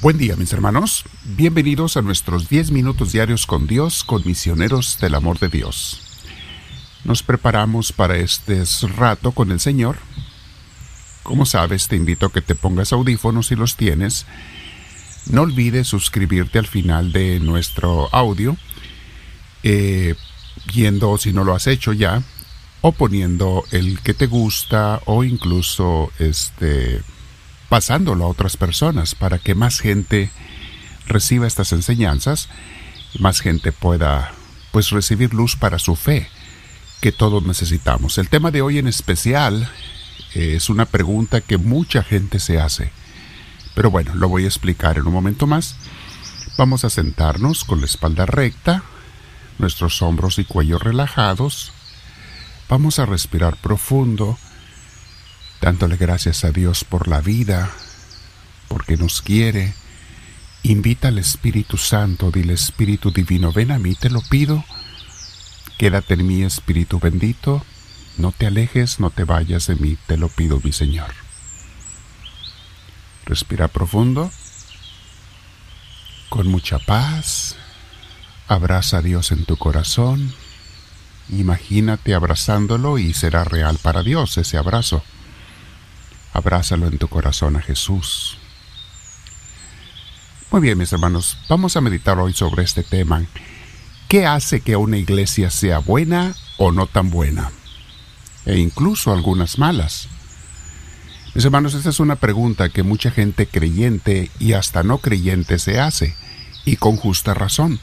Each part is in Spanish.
Buen día mis hermanos, bienvenidos a nuestros 10 minutos diarios con Dios, con misioneros del amor de Dios. Nos preparamos para este rato con el Señor. Como sabes, te invito a que te pongas audífonos si los tienes. No olvides suscribirte al final de nuestro audio, eh, viendo si no lo has hecho ya, o poniendo el que te gusta, o incluso este pasándolo a otras personas para que más gente reciba estas enseñanzas más gente pueda pues recibir luz para su fe que todos necesitamos. El tema de hoy en especial eh, es una pregunta que mucha gente se hace. Pero bueno, lo voy a explicar en un momento más. Vamos a sentarnos con la espalda recta, nuestros hombros y cuello relajados. Vamos a respirar profundo dándole gracias a Dios por la vida, porque nos quiere. Invita al Espíritu Santo, dile Espíritu Divino, ven a mí, te lo pido. Quédate en mí, Espíritu bendito. No te alejes, no te vayas de mí, te lo pido, mi Señor. Respira profundo, con mucha paz. Abraza a Dios en tu corazón. Imagínate abrazándolo y será real para Dios ese abrazo. Abrázalo en tu corazón a Jesús. Muy bien, mis hermanos, vamos a meditar hoy sobre este tema. ¿Qué hace que una iglesia sea buena o no tan buena? E incluso algunas malas. Mis hermanos, esta es una pregunta que mucha gente creyente y hasta no creyente se hace, y con justa razón.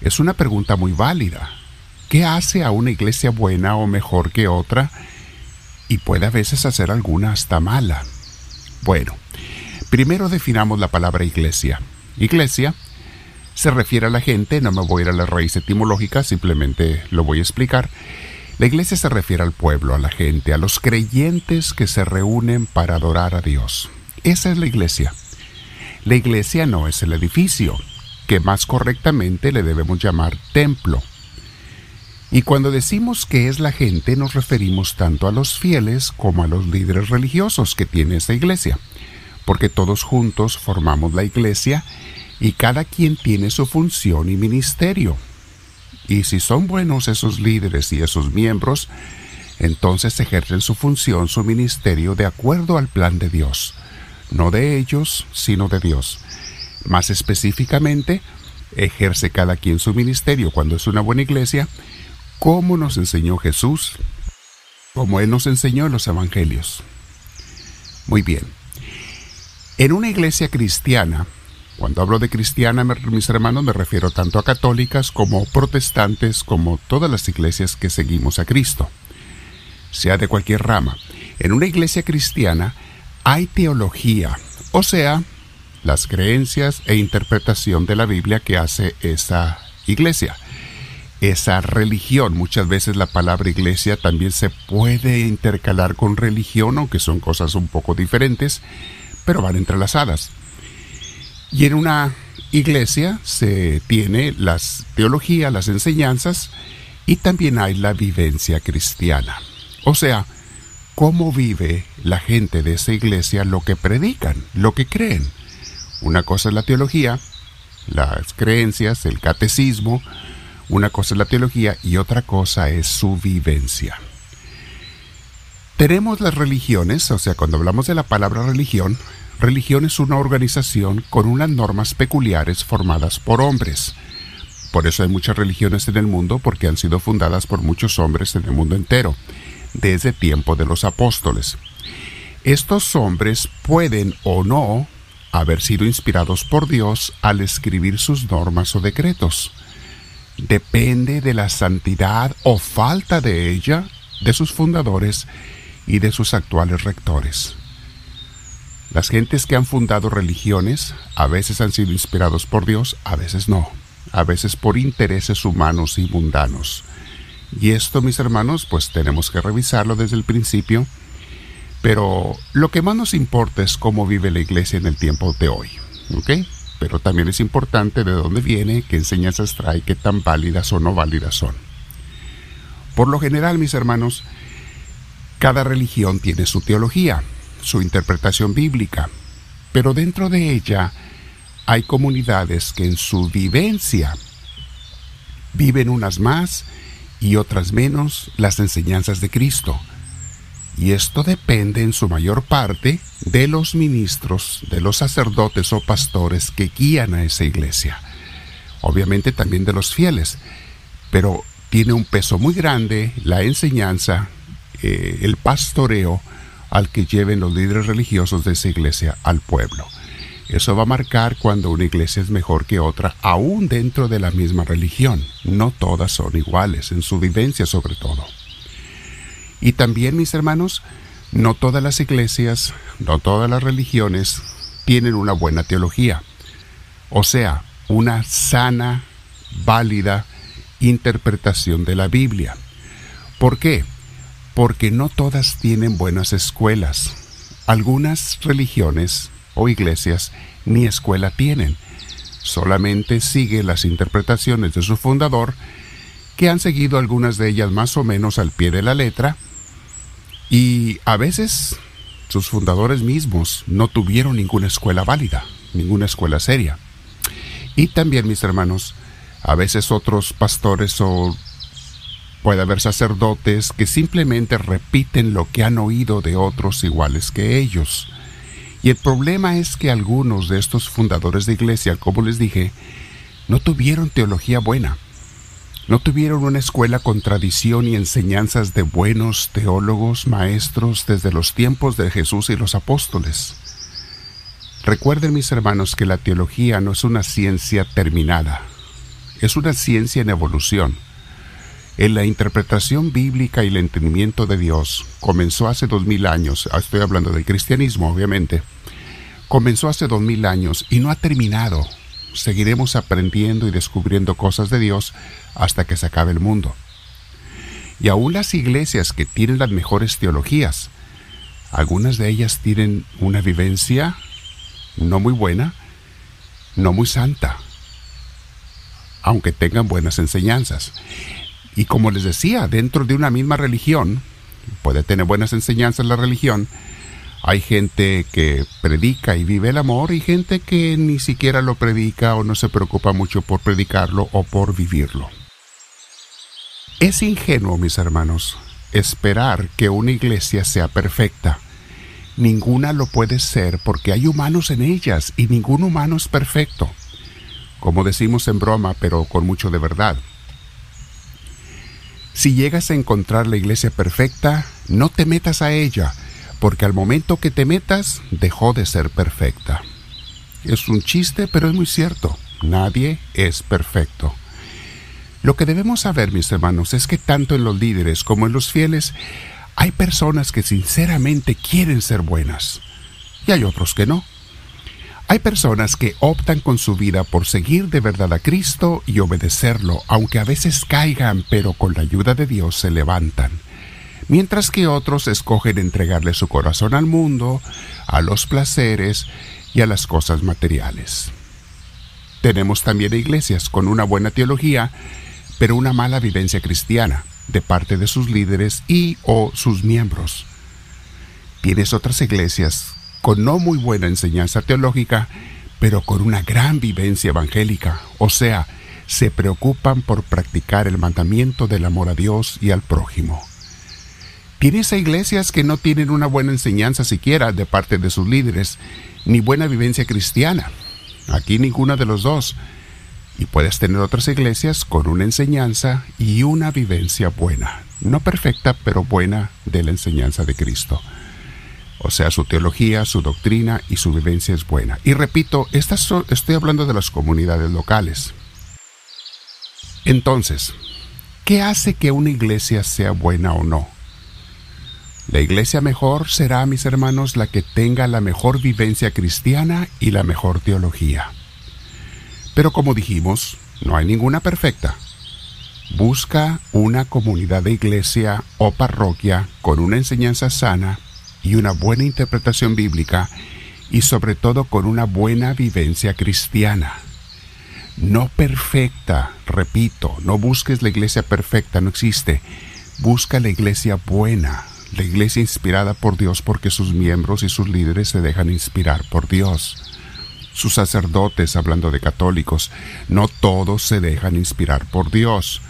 Es una pregunta muy válida. ¿Qué hace a una iglesia buena o mejor que otra? Y puede a veces hacer alguna hasta mala. Bueno, primero definamos la palabra iglesia. Iglesia se refiere a la gente, no me voy a ir a la raíz etimológica, simplemente lo voy a explicar. La iglesia se refiere al pueblo, a la gente, a los creyentes que se reúnen para adorar a Dios. Esa es la iglesia. La iglesia no es el edificio, que más correctamente le debemos llamar templo. Y cuando decimos que es la gente nos referimos tanto a los fieles como a los líderes religiosos que tiene esta iglesia, porque todos juntos formamos la iglesia y cada quien tiene su función y ministerio. Y si son buenos esos líderes y esos miembros, entonces ejercen su función, su ministerio de acuerdo al plan de Dios, no de ellos, sino de Dios. Más específicamente, ejerce cada quien su ministerio cuando es una buena iglesia, como nos enseñó Jesús, como Él nos enseñó en los Evangelios. Muy bien. En una iglesia cristiana, cuando hablo de cristiana, mis hermanos, me refiero tanto a católicas como protestantes, como todas las iglesias que seguimos a Cristo, sea de cualquier rama. En una iglesia cristiana hay teología, o sea, las creencias e interpretación de la Biblia que hace esa iglesia esa religión. Muchas veces la palabra iglesia también se puede intercalar con religión, aunque son cosas un poco diferentes, pero van entrelazadas. Y en una iglesia se tiene las teología, las enseñanzas y también hay la vivencia cristiana. O sea, cómo vive la gente de esa iglesia lo que predican, lo que creen. Una cosa es la teología, las creencias, el catecismo, una cosa es la teología y otra cosa es su vivencia. Tenemos las religiones, o sea, cuando hablamos de la palabra religión, religión es una organización con unas normas peculiares formadas por hombres. Por eso hay muchas religiones en el mundo, porque han sido fundadas por muchos hombres en el mundo entero, desde tiempo de los apóstoles. Estos hombres pueden o no haber sido inspirados por Dios al escribir sus normas o decretos depende de la santidad o falta de ella de sus fundadores y de sus actuales rectores. Las gentes que han fundado religiones a veces han sido inspirados por Dios, a veces no, a veces por intereses humanos y mundanos. Y esto, mis hermanos, pues tenemos que revisarlo desde el principio, pero lo que más nos importa es cómo vive la iglesia en el tiempo de hoy. ¿Ok? Pero también es importante de dónde viene, qué enseñanzas trae, qué tan válidas o no válidas son. Por lo general, mis hermanos, cada religión tiene su teología, su interpretación bíblica, pero dentro de ella hay comunidades que en su vivencia viven unas más y otras menos las enseñanzas de Cristo. Y esto depende en su mayor parte de los ministros, de los sacerdotes o pastores que guían a esa iglesia. Obviamente también de los fieles, pero tiene un peso muy grande la enseñanza, eh, el pastoreo al que lleven los líderes religiosos de esa iglesia al pueblo. Eso va a marcar cuando una iglesia es mejor que otra, aún dentro de la misma religión. No todas son iguales, en su vivencia sobre todo. Y también, mis hermanos, no todas las iglesias, no todas las religiones tienen una buena teología. O sea, una sana, válida interpretación de la Biblia. ¿Por qué? Porque no todas tienen buenas escuelas. Algunas religiones o iglesias ni escuela tienen. Solamente sigue las interpretaciones de su fundador, que han seguido algunas de ellas más o menos al pie de la letra, y a veces sus fundadores mismos no tuvieron ninguna escuela válida, ninguna escuela seria. Y también, mis hermanos, a veces otros pastores o puede haber sacerdotes que simplemente repiten lo que han oído de otros iguales que ellos. Y el problema es que algunos de estos fundadores de iglesia, como les dije, no tuvieron teología buena. No tuvieron una escuela con tradición y enseñanzas de buenos teólogos, maestros desde los tiempos de Jesús y los apóstoles. Recuerden mis hermanos que la teología no es una ciencia terminada, es una ciencia en evolución. En la interpretación bíblica y el entendimiento de Dios comenzó hace dos mil años, estoy hablando del cristianismo obviamente, comenzó hace dos mil años y no ha terminado. Seguiremos aprendiendo y descubriendo cosas de Dios hasta que se acabe el mundo. Y aún las iglesias que tienen las mejores teologías, algunas de ellas tienen una vivencia no muy buena, no muy santa, aunque tengan buenas enseñanzas. Y como les decía, dentro de una misma religión, puede tener buenas enseñanzas la religión, hay gente que predica y vive el amor y gente que ni siquiera lo predica o no se preocupa mucho por predicarlo o por vivirlo. Es ingenuo, mis hermanos, esperar que una iglesia sea perfecta. Ninguna lo puede ser porque hay humanos en ellas y ningún humano es perfecto. Como decimos en broma, pero con mucho de verdad. Si llegas a encontrar la iglesia perfecta, no te metas a ella, porque al momento que te metas dejó de ser perfecta. Es un chiste, pero es muy cierto. Nadie es perfecto. Lo que debemos saber, mis hermanos, es que tanto en los líderes como en los fieles hay personas que sinceramente quieren ser buenas y hay otros que no. Hay personas que optan con su vida por seguir de verdad a Cristo y obedecerlo, aunque a veces caigan, pero con la ayuda de Dios se levantan mientras que otros escogen entregarle su corazón al mundo, a los placeres y a las cosas materiales. Tenemos también iglesias con una buena teología, pero una mala vivencia cristiana de parte de sus líderes y o sus miembros. Tienes otras iglesias con no muy buena enseñanza teológica, pero con una gran vivencia evangélica, o sea, se preocupan por practicar el mandamiento del amor a Dios y al prójimo. Tienes a iglesias que no tienen una buena enseñanza siquiera de parte de sus líderes, ni buena vivencia cristiana. Aquí ninguna de los dos. Y puedes tener otras iglesias con una enseñanza y una vivencia buena. No perfecta, pero buena de la enseñanza de Cristo. O sea, su teología, su doctrina y su vivencia es buena. Y repito, estas estoy hablando de las comunidades locales. Entonces, ¿qué hace que una iglesia sea buena o no? La iglesia mejor será, mis hermanos, la que tenga la mejor vivencia cristiana y la mejor teología. Pero como dijimos, no hay ninguna perfecta. Busca una comunidad de iglesia o parroquia con una enseñanza sana y una buena interpretación bíblica y sobre todo con una buena vivencia cristiana. No perfecta, repito, no busques la iglesia perfecta, no existe. Busca la iglesia buena, la iglesia inspirada por Dios porque sus miembros y sus líderes se dejan inspirar por Dios. sus sacerdotes, hablando de católicos, no todos se dejan inspirar por Dios.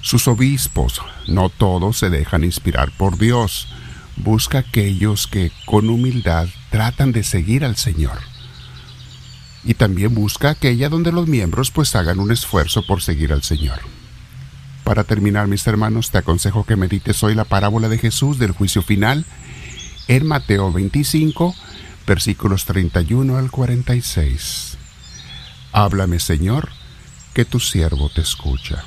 Sus obispos, no todos se dejan inspirar por Dios. Busca aquellos que con humildad tratan de seguir al Señor. Y también busca aquella donde los miembros pues hagan un esfuerzo por seguir al Señor. Para terminar, mis hermanos, te aconsejo que medites hoy la parábola de Jesús del juicio final en Mateo 25, versículos 31 al 46. Háblame, Señor, que tu siervo te escucha.